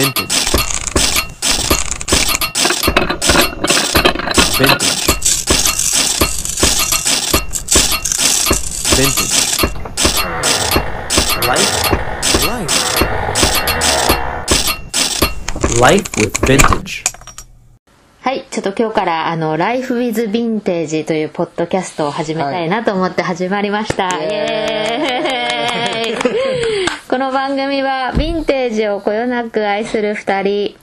vintage vintage vintage life life life with vintage はい、ちょっと今日からあの「Life with Vintage」というポッドキャストを始めたいなと思って始まりました、イエーイこの番組はヴィンテージをこよなく愛する2人。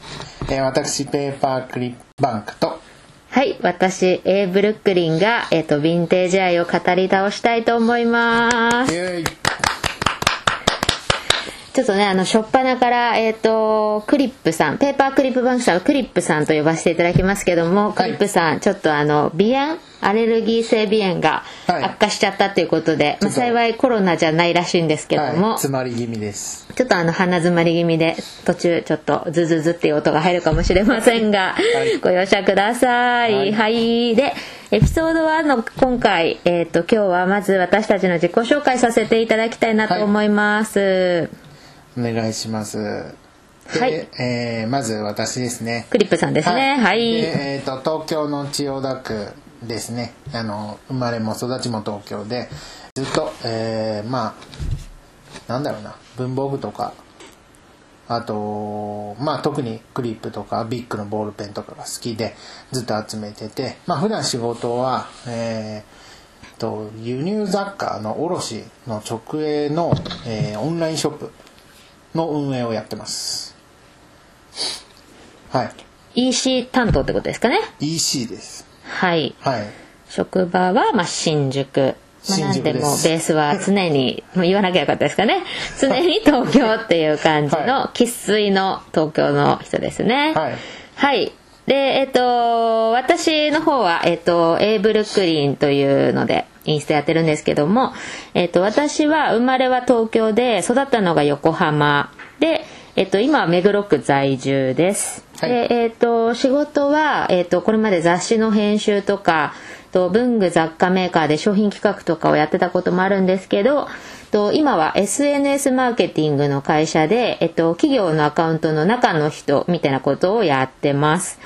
えー私ペーパークリップバンクと。はい私 A ブルックリンが、えっとヴィンテージ愛を語り倒したいと思いますちょっとね、あの、初っ端から、えっ、と、クリップさん、ペーパークリップバンクさんはクリップさんと呼ばせていただきますけども、クリップさん、ちょっとあの、鼻炎アレルギー性鼻炎がはい。悪化しちゃったということで、まあ、ちょっと幸いコロナじゃないらしいんですけども、はい、詰まり気味です。ちょっとあの鼻詰まり気味で途中ちょっとズズズっていう音が入るかもしれませんが、い。ご容赦ください。は、はい。いで、エピソード1の今回、えっ、と、今日はまず私たちの自己紹介させていただきたいなと思います。お願いします。で、はい。えーまず私ですね。クリップさんですね。はい。でえー、と東京の千代田区ですね。あの生まれも育ちも東京でずっと、えーまあなんだろうな。文房具とかあとまあ特にクリップとかビッグのボールペンとかが好きでずっと集めててまあ普段仕事はえーと輸入雑貨の卸の直営の、えーオンラインショップの運営をやってますはい EC 担当ってことですかね？EC ですはい。はい職場は、まあ、新宿。まあ、新なんでもベースは常に、もう言わなきゃよかったですかね？常に東京っていう感じのは生粋の東京の人ですね。はいはい。で、えっ、と、私の方は、えっ、と、A ブルックリンというので、インスタやってるんですけども、えっ、と、私は生まれは東京で、育ったのが横浜で、えっ、と、今は目黒区在住です。はいで、えっ、と、仕事は、えっ、と、これまで雑誌の編集とか、と文具雑貨メーカーで商品企画とかをやってたこともあるんですけど、と今は SNS マーケティングの会社で、えっと、企業のアカウントの中の人みたいなことをやってます。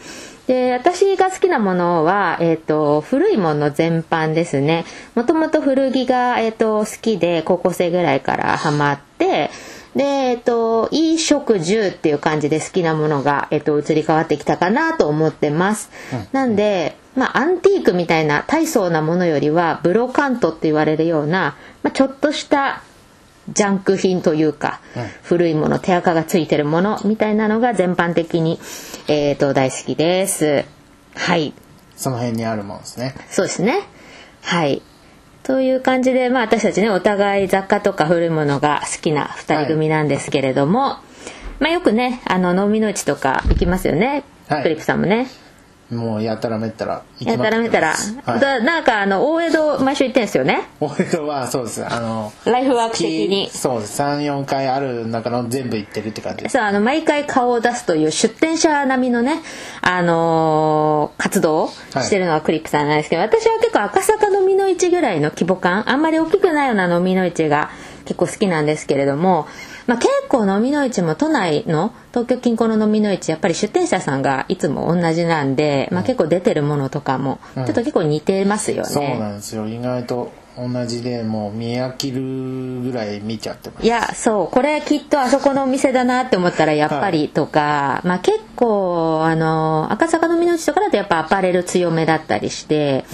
で私が好きなものは、えっと、古いもの全般ですねもともと古着が、えっと、好きで高校生ぐらいからハマってで、えっと、いい食住っていう感じで好きなものが、えっと、移り変わってきたかなと思ってます。なんで、まあ、アンティークみたいな大層なものよりは、ブロカントって言われるような、まあ、ちょっとしたジャンク品というか、古いもの、手垢がついてるものみたいなのが全般的に、えっと、大好きです。はい。その辺にあるものですねそうですね。はい。という感じで、まあ私たちね、お互い雑貨とか古いものが好きな二人組なんですけれども、まあよくね、あの、飲みの市とか行きますよね。はいクリップさんもね。もうやたらめったら行やたらめたら。はい、だなんかあの、大江戸毎週行ってんですよね？大江戸はそうですあのライフワーク的に。そうです34回ある中の全部行ってるって感じですそう、あの、毎回顔を出すという出店者並みのね、あのー活動をしてるのがクリップさんなんですけど、私は結構赤坂飲みの市ぐらいの規模感、あんまり大きくないような飲みの市が結構好きなんですけれども、まあ、結構飲みの市も都内の東京近郊の飲みの市やっぱり出店者さんがいつも同じなんで、まあ、結構出てるものとかもちょっと結構似てますよね。そうなんですよ。意外と同じでもう見飽きるぐらい見ちゃってます。いやそう。これきっとあそこのお店だなって思ったらやっぱりとか、まあ結構あの赤坂の港とかだとやっぱアパレル強めだったりして、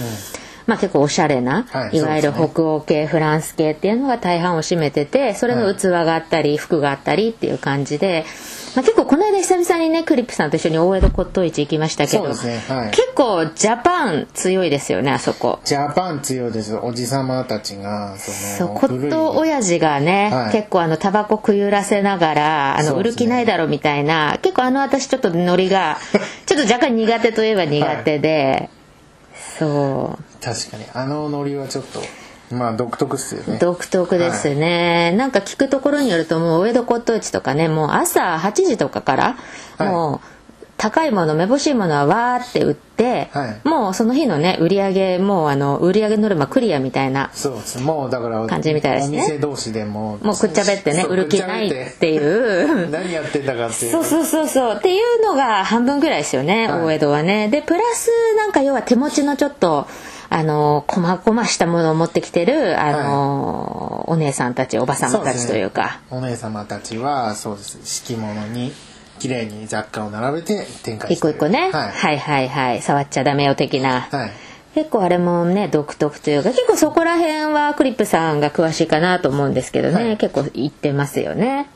まあ結構おしゃれな、はいい、わゆる北欧系フランス系っていうのが大半を占めててそれの器があったり、服があったりっていう感じで、まあ、結構この間久々にねクリップさんと一緒に大江戸骨董市行きましたけど、ねはい。結構ジャパン強いですよねあそこ。ジャパン強いです。おじさまたちがそそうの骨董親父がね、はい。結構あのタバコ食い売らせながらあの、売る気ないだろみたいな結構あの私ちょっとノリがちょっと若干苦手といえば苦手で、そう確かに。あのノリはちょっとまあ独特っすよね。独特ですね、なんか聞くところによるともう大江戸骨董市とかねもう朝8時とかからはい。もう高いものめぼしいものはわーって売って、はい。もうその日のね売り上げもうあの売り上げノルマクリアみたいなそうです。もうだから感じみたいですね。お店同士でももうくっちゃべってね売る気ないっていう。何やってんだかっていう。そうそうそうそう。っていうのが半分ぐらいですよね、はい。大江戸はね。でプラスなんか要は手持ちのちょっとあのこまごましたものを持ってきてるあの、お姉さんたちおばさんたちというか。お姉様たちはそうです。敷物に綺麗に雑貨を並べて展開一個一個ね、はい、はいはいはい。触っちゃダメよ的な、はい。結構あれもね独特というか結構そこら辺はクリップさんが詳しいかなと思うんですけどね、はい。結構言ってますよね。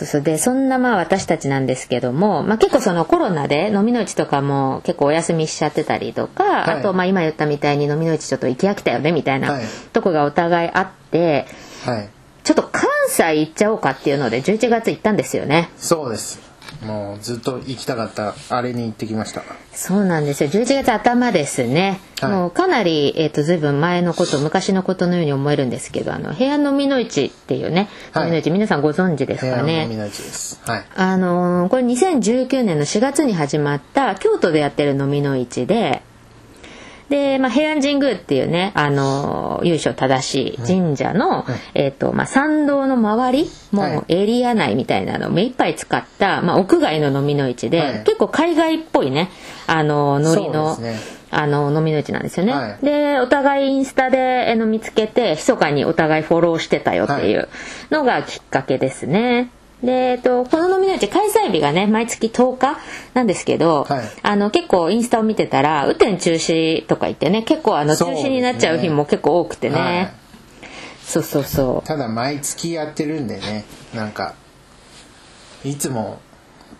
そうそう。でそんなまあ私たちなんですけども、まあ、結構そのコロナで飲みの市とかも結構お休みしちゃってたりとか、はい。あとまあ今言ったみたいに飲みの市ちょっと行き飽きたよねみたいなはい。とこがお互いあってはい。ちょっと関西行っちゃおうかっていうので11月行ったんですよね。そうですもうずっと行きたかったあれに行ってきました。そうなんですよ。11月頭ですね、はい。もうかなり、えー、とずいぶん前のこと昔のことのように思えるんですけどあの部屋飲みの市っていうねはい。飲みの市、皆さんご存知ですかね。のみの市です。はい。あのーこれ2019年の4月に始まった京都でやってる飲みの市でで、まあ、平安神宮っていうね、あのー由緒正しい神社の、えっ、と、まあ、参道の周り、もはうエリア内みたいなのを目いっぱい使った、まあ、屋外の飲みの市で、はい。結構海外っぽいね、あのーノリの、ね。あの飲みの市なんですよね、はい。でお互いインスタで見つけて密かにお互いフォローしてたよっていうのがきっかけですねで、えっと、この飲みの市開催日がね毎月10日なんですけど、はい。あの結構インスタを見てたら雨天中止とか言ってね結構あの中止になっちゃう日も結構多くてね。はい。そうそうそう。ただ毎月やってるんでねなんかいつも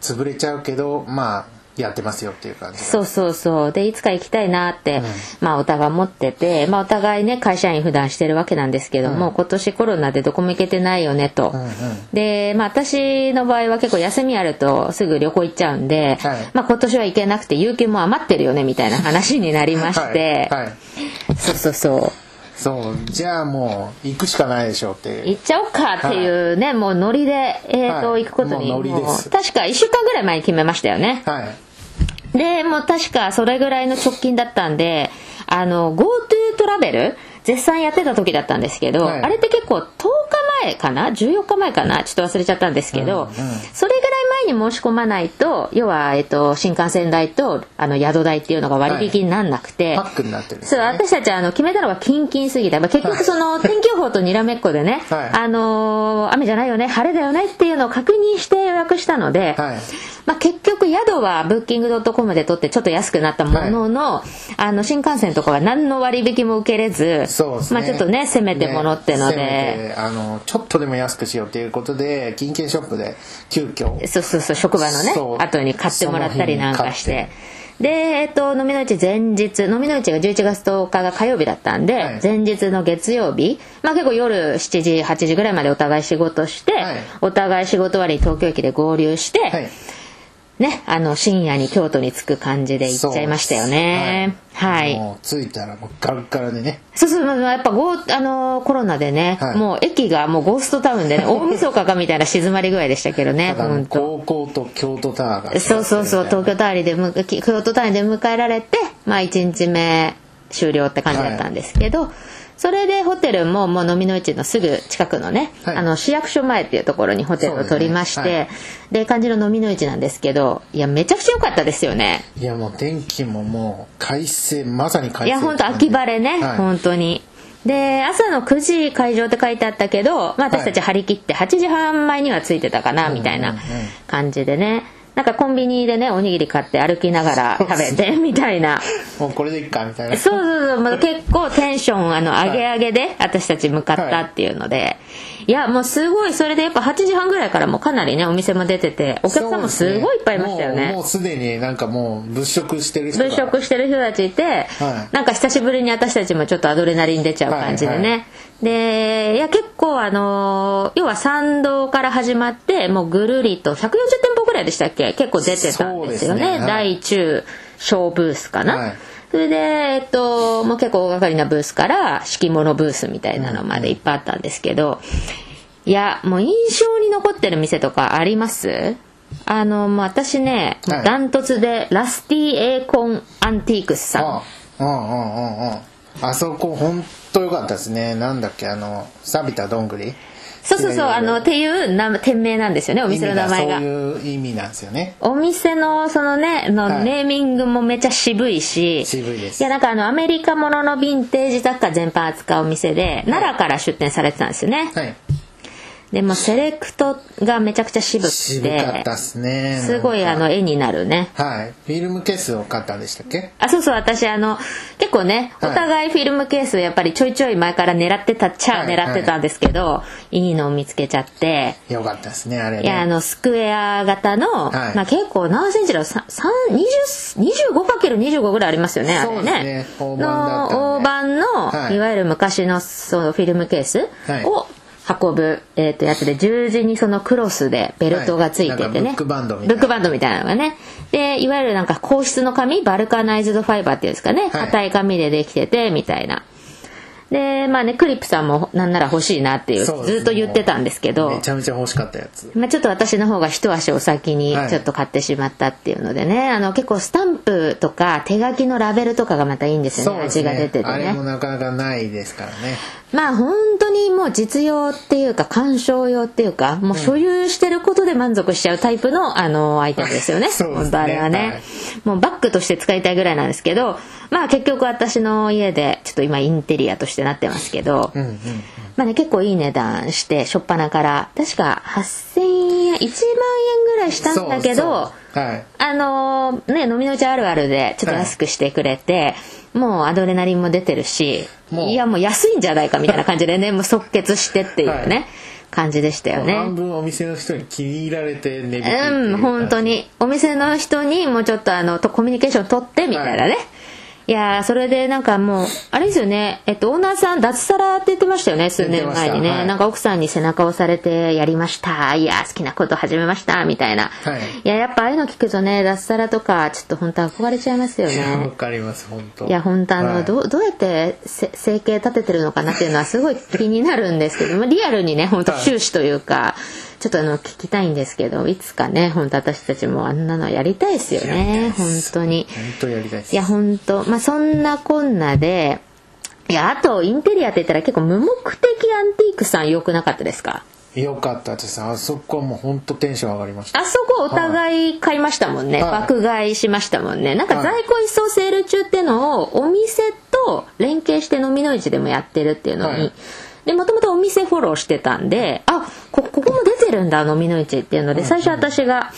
潰れちゃうけどまあやってますよっていう感じが。そうそうそう。でいつか行きたいなって、まあお互い思ってて、まあ、お互いね会社員普段してるわけなんですけども、今年コロナでどこも行けてないよねと、うんうん。でまあ私の場合は結構休みあるとすぐ旅行行っちゃうんで、はい。まあ、今年は行けなくて有給も余ってるよねみたいな話になりまして、はい、はい。そうそうそう。そう。じゃあもう行くしかないでしょうって行っちゃおうかっていうね、もうノリで、えーとはい。行くことに。確か1週間ぐらい前に決めましたよね。はいでもう確かそれぐらいの直近だったんであの GoTo トラベル絶賛やってた時だったんですけど、はい。あれって結構10日前かな？14日前かな？ちょっと忘れちゃったんですけど、うんうんそれぐらい前に申し込まないと要は、えっと、新幹線代とあの宿代っていうのが割引になんなくて、パックになってるんですそうね私たちはあの決めたのがキンキンすぎた、まあ、結局その 天気予報とにらめっこでね、はい。あのー雨じゃないよね晴れだよねっていうのを確認して予約したので、はいまあ、結局宿はブッキングドットコムで取ってちょっと安くなったものの,、あの新幹線とかは何の割引も受けれず、ね。まあ、ちょっとねせめてものってので、ねあのちょっとでも安くしようっていうことで金券ショップで急遽そうそうそう職場のね後に買ってもらったりなんかして。で、えっと、飲みの市前日、飲みの市が11月10日が火曜日だったんで、はい。前日の月曜日、まあ結構夜7時、8時ぐらいまでお互い仕事して、はい。お互い仕事終わりに東京駅で合流して、はいね、あの、深夜に京都に着く感じで行っちゃいましたよね。はい。もう着いたらもうガラッガラでねそうそう、まあやっぱゴー、あのーコロナでね、はいもう駅がもうゴーストタウンでね、大晦日かみたいな静まり具合でしたけどね、本当。高校と京都タワーがそうそうそう、東京タワーにでむ京都タワーに出迎えられて、まあ1日目終了って感じだったんですけど、それでホテルももう飲みの市のすぐ近くのね、はい。あの市役所前っていうところにホテルを取りまして、ですね。で感じの飲みの市なんですけど、いや、めちゃくちゃ良かったですよね。いやもう天気ももう快晴まさに快晴。いや本当秋晴れね、はい。本当に。で朝の9時会場って書いてあったけど、まあ、私たち張り切って8時半前には着いてたかなみたいなうんうんうん。感じでねなんかコンビニでねおにぎり買って歩きながら食べてみたいな。もうこれでいっかみたいな。そうそうそう、まあ、結構テンションあの上げ上げで私たち向かったっていうので、い、やもうすごいそれでやっぱ8時半ぐらいからもうかなりねお店も出ててお客さんもすごいいっぱいいましたよね。もうもうすでになんかもう物色してる人が。物色してる人たちいて、はい。なんか久しぶりに私たちもちょっとアドレナリン出ちゃう感じでね、はいはでいや結構あのー要は参道から始まってもうぐるりと140店舗ぐらいでしたっけ？結構出てたんですよね。ね。はい。大中小ブースかな、はいそれで、えっと、もう結構大掛かりなブースから敷物ブースみたいなのまでいっぱいあったんですけど、いやもう印象に残ってる店とかあります？あの、もう私ね、はい。ダントツでラスティエーコンアンティークスさん。あうんうんうんうんあそこ本当良かったですね。なんだっけあの錆びたどんぐりそうそうそう、あの、っていうな店名なんですよね、お店の名前が。意味そういう意味なんですよね。お店のそのねのはい。ネーミングもめっちゃ渋いし、渋いです。やなんかあのアメリカもののヴィンテージ雑貨全般扱うお店で奈良から出店されてたんですよね、はいでもセレクトがめちゃくちゃ渋く渋かてったっすねすごいあの絵になるね。はい。フィルムケースを買ったんでしたっけ？あそうそう私あの結構ねおはい。互いフィルムケースやっぱりちょいちょい前から狙ってたっちゃはい狙ってたんですけど、い、いのを見つけちゃって。よかったですねあれね。いやあのスクエア型の、はい。まあ、結構何センチだろう？ささん20 25×25 ぐらいありますよねあれね。ね。の大判の、はい。い、わゆる昔のそのフィルムケースはい。を運ぶ、えー、とやつで十字にそのクロスでベルトがついててね、はい。ブックバンドみたいな。ブックバンドみたいなのがね。でいわゆるなんか硬質の紙バルカナイズドファイバーっていうんですかね。はい。硬い紙でできててみたいな。でまあねクリップさんもなんなら欲しいなっていうずっと言ってたんですけど。めちゃめちゃ欲しかったやつ。まあ、ちょっと私の方が一足お先にはい。ちょっと買ってしまったっていうのでね、あの結構スタンプとか手書きのラベルとかがまたいいんですよね。味が出ててあれもねなかなかないですからね。まあ本当にもう実用っていうか鑑賞用っていうかもう所有してることで満足しちゃうタイプのあのアイテムですよね。そうですね。本当あれはね、はい。もうバッグとして使いたいぐらいなんですけどまあ結局私の家でちょっと今インテリアとしてなってますけど、うんうんまあね、結構いい値段して初っ端から確か8,000円1万円ぐらいしたんだけどはいあのーね飲みのうちあるあるでちょっと安くしてくれて、もうアドレナリンも出てるしいやもう安いんじゃないかみたいな感じでねもう即決してっていうね、はい感じでしたよね。半分お店の人に気に入られて値引きううん、本当に。お店の人にもうちょっとあの、とコミュニケーション取ってみたいなね。、はいやーそれでなんかもう、あれですよね、えっと、オーナーさん、脱サラって言ってましたよね、数年前にね。はいなんか奥さんに背中を押されてやりました。いやー好きなこと始めました、みたいな。はいいや、やっぱああいうの聞くとね、脱サラとか、ちょっと本当憧れちゃいますよわね。かります本当いや本当あの、はいどうどうやってせ生計立ててるのかなっていうのはすごい気になるんですけどもリアルにね本当はい収支というか、ちょっとあの聞きたいんですけどいつかね本当私たちもあんなのやりたいですよね。本当に。本当やりたいです。いや本当。まあそんなこんなでいやあとインテリアって言ったら結構無目的アンティークさん良くなかったですか？よかったです。あそこはもう本当テンション上がりました。あそこお互い買いましたもんね、はい。爆買いしましたもんね。なんかはい。在庫一掃セール中ってのをお店と連携して飲みの市でもやってるっていうのに、はい。でもともとお店フォローしてたんであこここも出てるんだ飲みの市っていうので最初私が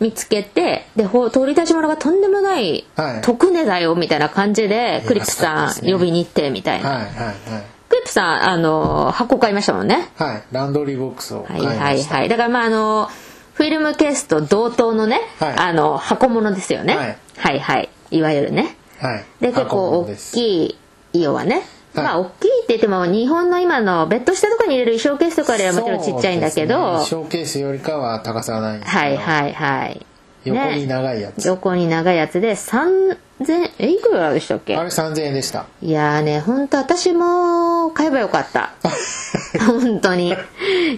見つけてでほ取り出し物がとんでもないはい。特値だよみたいな感じでクリップさん呼びに行ってみたいな、はいはいクリップさんあの箱買いましたもんね。はい。はいランドリーボックスをはいはいはい。だからまああのフィルムケースと同等のね、はい。あの箱物ですよね。はい。はいはい。いわゆるね。はい。で結構大いきい要はね。はい。まあ大きいって言っても日本の今のベッド下とかに入れる衣装ケースとかよりはもちろんちっちゃいんだけど、ショーケースよりかは高さはないはいはいはい。横に長い。やつ、横に長いやつ。で3000えいくらでしたっけ？あれ3000円でした。いやーね本当私も買えばよかった。本当に。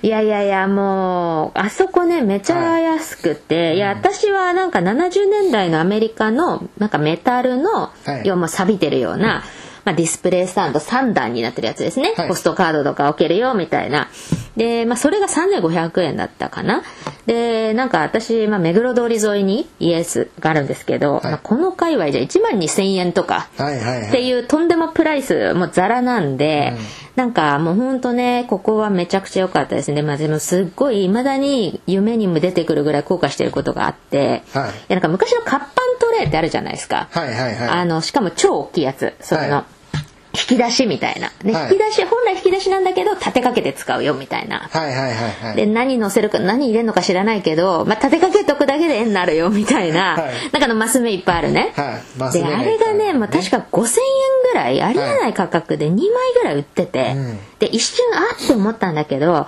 いやいやいやもうあそこねめちゃ安くて、い、や私はなんか70年代のアメリカのなんかメタルの、はい。要は錆びてるような、まあ、ディスプレイスタンド3段になってるやつですね、はい。ポストカードとか置けるよみたいな。で、まあ、それが3500円だったかな。でなんか私、まあ、目黒通り沿いにイエスがあるんですけど、い。まあ、この界隈じゃ1万2000円とか。っていうとんでもプライスもうザラなんで、なんかもうほんとねここはめちゃくちゃ良かったですね。まあでもすっごい未だに夢にも出てくるぐらい後悔してることがあって、はい。いやなんか昔の活版トレイってあるじゃないですか、はいはいはい。あのしかも超大きいやつ。その、はい引き出しみたいな。で、はい。引き出し本来引き出しなんだけど立てかけて使うよみたいな。はいはいはいはい。で何載せるか何入れるのか知らないけど、まあ、立てかけとくだけで絵になるよみたいな、はい。なんかあのマス目いっぱいあるね、はい。であれがね、まあ、確か5000円ぐらいありえない価格で2枚ぐらい売ってて、うん。で一瞬あって思ったんだけど、ま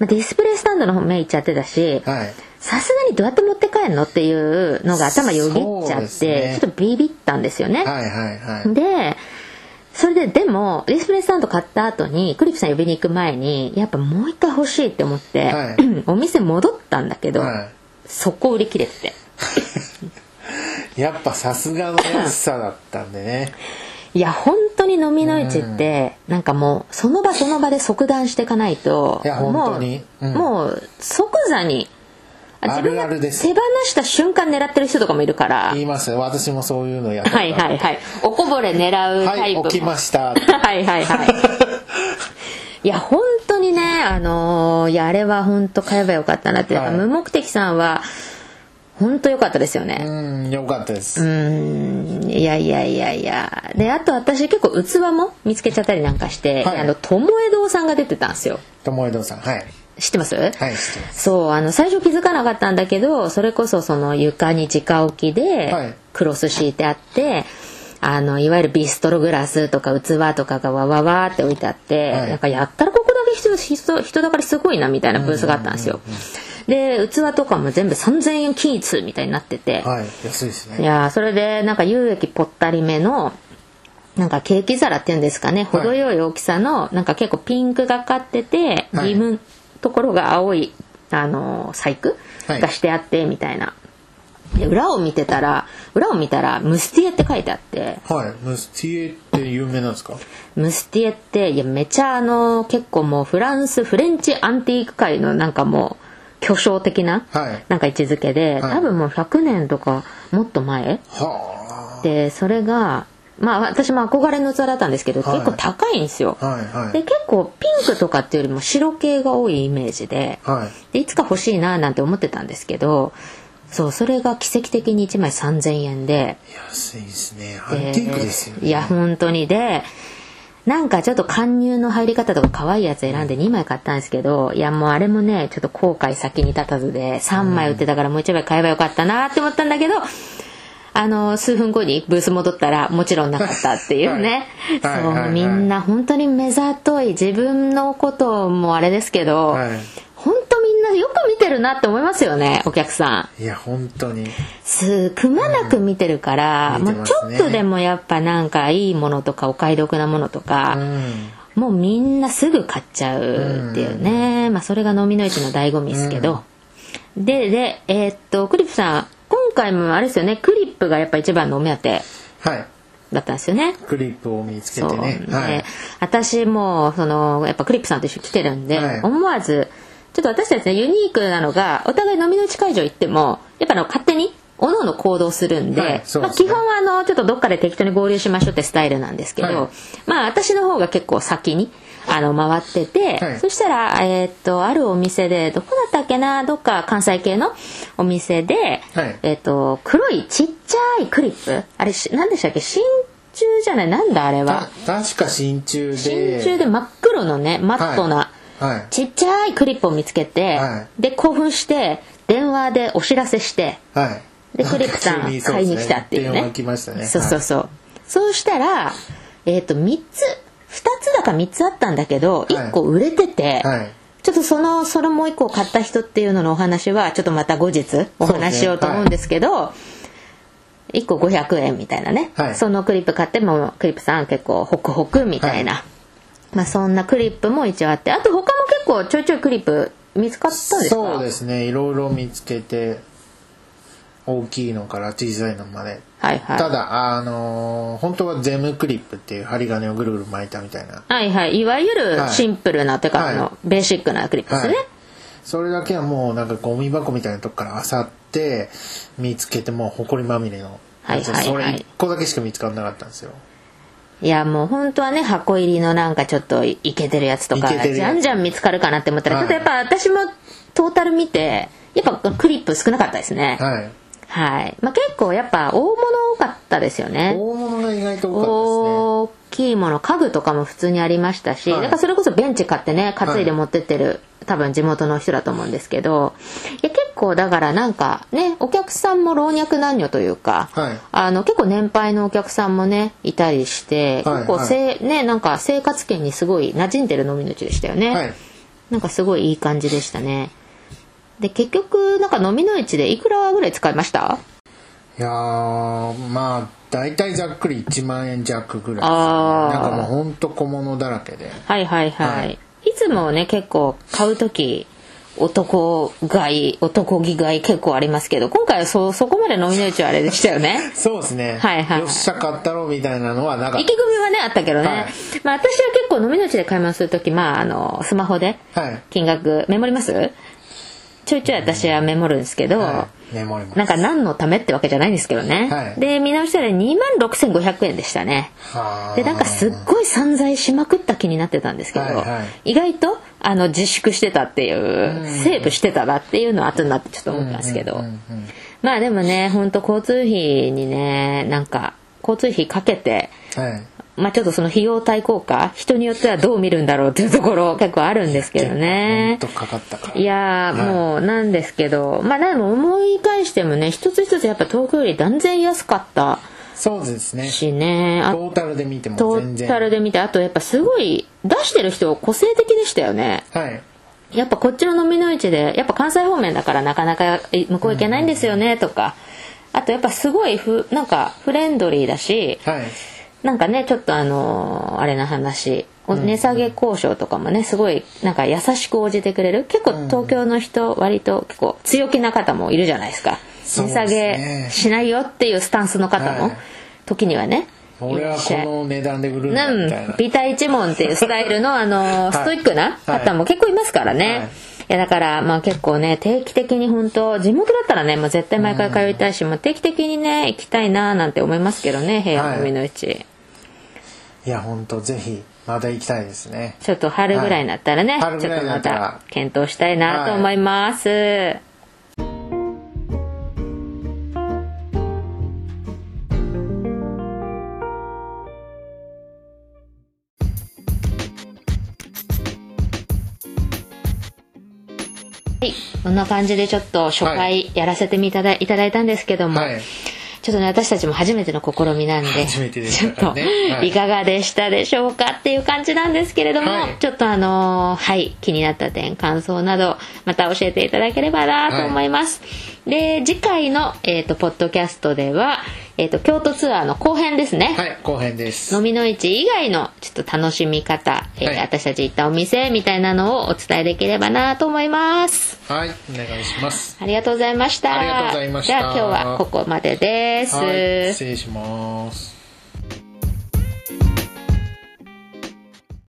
あ、ディスプレイスタンドの方目いっちゃってたしはい。さすがにどうやって持って帰るのっていうのが頭よぎっちゃって、ね。ちょっとビビったんですよね。はいはいはい。でそれででもディスプレイスタンド買った後にクリップさん呼びに行く前にやっぱもう一回欲しいって思って、はい。お店戻ったんだけど、はい。速攻売り切れてて。やっぱさすがの安さだったんでね。いや本当に飲みの市って、なんかもうその場その場で即断していかないといやもう本当に。うん。もう即座にあるあるです。手放した瞬間狙ってる人とかもいるから。言いますよ。私もそういうのやったはいはいはい。おこぼれ狙うタはいイプも。起きました。はいはいはい。いや本当にねあのーいやあれは本当買えばよかったなって、はい。無目的さんは本当良かったですよね、うんよかったです、うん。いやいやいやいや。であと私結構器も見つけちゃったりなんかして、はい。あの友江堂さんが出てたんですよ。友江戸さんはい知ってます、はいそうあの最初気づかなかったんだけどそれこそその床に直置きはい。でクロス敷いてあって、あのいわゆるビストログラスとか器とかがわわわって置いてあって、はい。なんかやったらここだけ人人人だかりすごいなみたいなブースがあったんですよ。で器とかも全部3000円均一みたいになってて、はい安いですね。いやーそれでなんか有益ぽったりめのなんかケーキ皿っていうんですかね。はい。程よい大きさのなんか結構ピンクがかっててはい。リムところが青いあのー細工はい。がしてあってみたいな。で裏を見てたら裏を見たらムスティエって書いてあって。はい。ムスティエって有名なんですか？ムスティエっていやめちゃあの結構もうフランスフレンチアンティーク界のなんかもう巨匠的なはい。なんか位置づけで、はい。多分もう100年とかもっと前。はでそれがまあ私も憧れの器だったんですけど、はい。結構高いんですよ。あはいはい。で結構ピンクとかっていうよりも白系が多いイメージではい。でいつか欲しいななんて思ってたんですけどそうそれが奇跡的に1枚3000円で。安いですね。アンテクですよね。いや本当に。でなんかちょっと貫入の入り方とか可愛いやつ選んで2枚買ったんですけどいやもうあれもねちょっと後悔先に立たずで3枚売ってたからもう1枚買えばよかったなって思ったんだけどあの数分後にブース戻ったらもちろんなかったっていうね、はい。はいはいはい。そうみんな本当に目ざとい自分のこともあれですけど、はい。本当みんなよく見てるなって思いますよねお客さん。いや本当に。すくまなく見てるから、うん。もうちょっとでもやっぱなんかいいものとかお買い得なものとか、うん。もうみんなすぐ買っちゃうっていうね、まあそれが飲みの市の醍醐味ですけど、ででえーっとクリップさん今回もあれですよね。クリップがやっぱ一番のお目当てはい。だったんですよね。クリップを見つけてね。で、はい。私もそのやっぱクリップさんと一緒に来てるんで、はい。思わずちょっと私たちねユニークなのがお互い飲みの市会場行ってもやっぱあの勝手に各々行動するんで、はいそうまあ、基本はあのちょっとどっかで適当に合流しましょうってスタイルなんですけど、はい。まあ私の方が結構先にあの回ってて、はい。そしたら、えーっとあるお店でどこだったっけなどっか関西系のお店で、はい。えーっと黒いちっちゃいクリップあれし何でしたっけ？真鍮じゃない？なんだあれは？た確か真鍮で。真鍮で真っ黒のねマットな、はい。はい。ちっちゃいクリップを見つけて、はで興奮して電話でお知らせしてはいでクリップさん 買いに来たっていうね。ね。そうそうそう、そうしたらえっ、と3つ2つだか3つあったんだけど1個売れてて、はい。ちょっとそのそれもう1個買った人っていうののお話はちょっとまた後日お話ししようと思うんですけど1個500円みたいなね、はい。そのクリップ買ってもクリップさん結構ホクホクみたいな、はまあそんなクリップも一応あってあと他も結構ちょいちょいクリップ見つかったんですか？そうですね。いろいろ見つけて大きいのから小さいのまで。はいはい。ただあのー本当はゼムクリップっていう針金をぐるぐる巻いたみたいな。はいはい。いわゆるはい。シンプルな、てかはい。あのベーシックなクリップですね、はい。それだけはもうなんかゴミ箱みたいなとこから漁って見つけてもう埃まみれの。はいはいはい。それ1個だけしか見つからなかったんですよ。いやもう本当はね箱入りのなんかちょっとイケてるやつとかじゃんじゃん見つかるかなって思ったら、はい。ちょっとやっぱ私もトータル見てやっぱクリップ少なかったですね。はいはい、まあ、結構やっぱ大物多かったですよね。大物が意外と多かったですね。大きいもの家具とかも普通にありましたし、はい。だからそれこそベンチ買ってね担いで持ってってる、多分地元の人だと思うんですけどいや結構だからなんかねお客さんも老若男女というか、はい。あの結構年配のお客さんもねいたりして、はい結構せ、ねなんか生活圏にすごい馴染んでる飲みの市でしたよね、はい。なんかすごいいい感じでしたねで結局なんか飲みの市でいくらぐらい使いました？いやーまあ大体ざっくり1万円弱ぐらいですね。なんかもうほんと小物だらけで。はいはいはい、はい。い、つもね結構買う時男買い男気買い結構ありますけど今回はそそこまで飲みの市はあれでしたよね？そうですね。はいはい。よっしゃ買ったろみたいなのはなかっ意気込みはねあったけどね、はい。まあ私は結構飲みの市で買い物する時まああのスマホでたはい。金額メモります？ちょいちょい私はメモるんですけど、はい。メモります。なんか何のためってわけじゃないんですけどね、はい。で見直したら2万6500円でしたね。はあ。でなんかすっごい散財しまくった気になってたんですけど、はいはい。意外とあの自粛してたっていうセーブしてたなっていうのは後になってちょっと思ったんですけど、うんうんうんまあでもね本当交通費にねなんか交通費かけてはいまあちょっとその費用対効果人によってはどう見るんだろうっていうところ結構あるんですけどね。かかったか。らいやーもうなんですけど、まあでも思い返してもね一つ一つやっぱ東京より断然安かったそうですね。しね。あトータルで見てもト全然。ータルで見てあとやっぱすごい出してる人個性的でしたよね。はい。やっぱこっちの飲みの市でやっぱ関西方面だからなかなかえ向こう行けないんですよねとか。あとやっぱすごいふなんかフレンドリーだしはいなんかねちょっとあのーあれな話。お値下げ交渉とかもねすごいなんか優しく応じてくれる。結構東京の人割と結構強気な方もいるじゃないですか。値下げしないよっていうスタンスの方もはい。時にはね俺はこの値段で売るんだうんみたいな、ビタ一問っていうスタイルの あのい。ストイックな方も結構いますからね、はい。い。やだからまあ結構ね定期的に本当地元だったらねもう絶対毎回通いたいし、もう定期的にね行きたいななんて思いますけどね平野の海のうち、いや本当ぜひまた行きたいですね。ちょっと春ぐらいになったらね、はい。ちょっとまた検討したいなと思います、はい、こんな感じでちょっと初は回やらせてみただいただいたんですけども、はいちょっとね私たちも初めての試みなんで初めてでしちょっとはい。いかがでしたでしょうかっていう感じなんですけれども、はい。ちょっとあのーはい気になった点感想などまた教えていただければなと思います、で次回の、えー、とポッドキャストでは、えー、と京都ツアーの後編ですね、はい後編です。飲みの市以外のちょっと楽しみ方、えーはい。私たち行ったお店みたいなのをお伝えできればなと思います。はいお願いします。ありがとうございました。ありがとうございました。では今日はここまでです、はい失礼します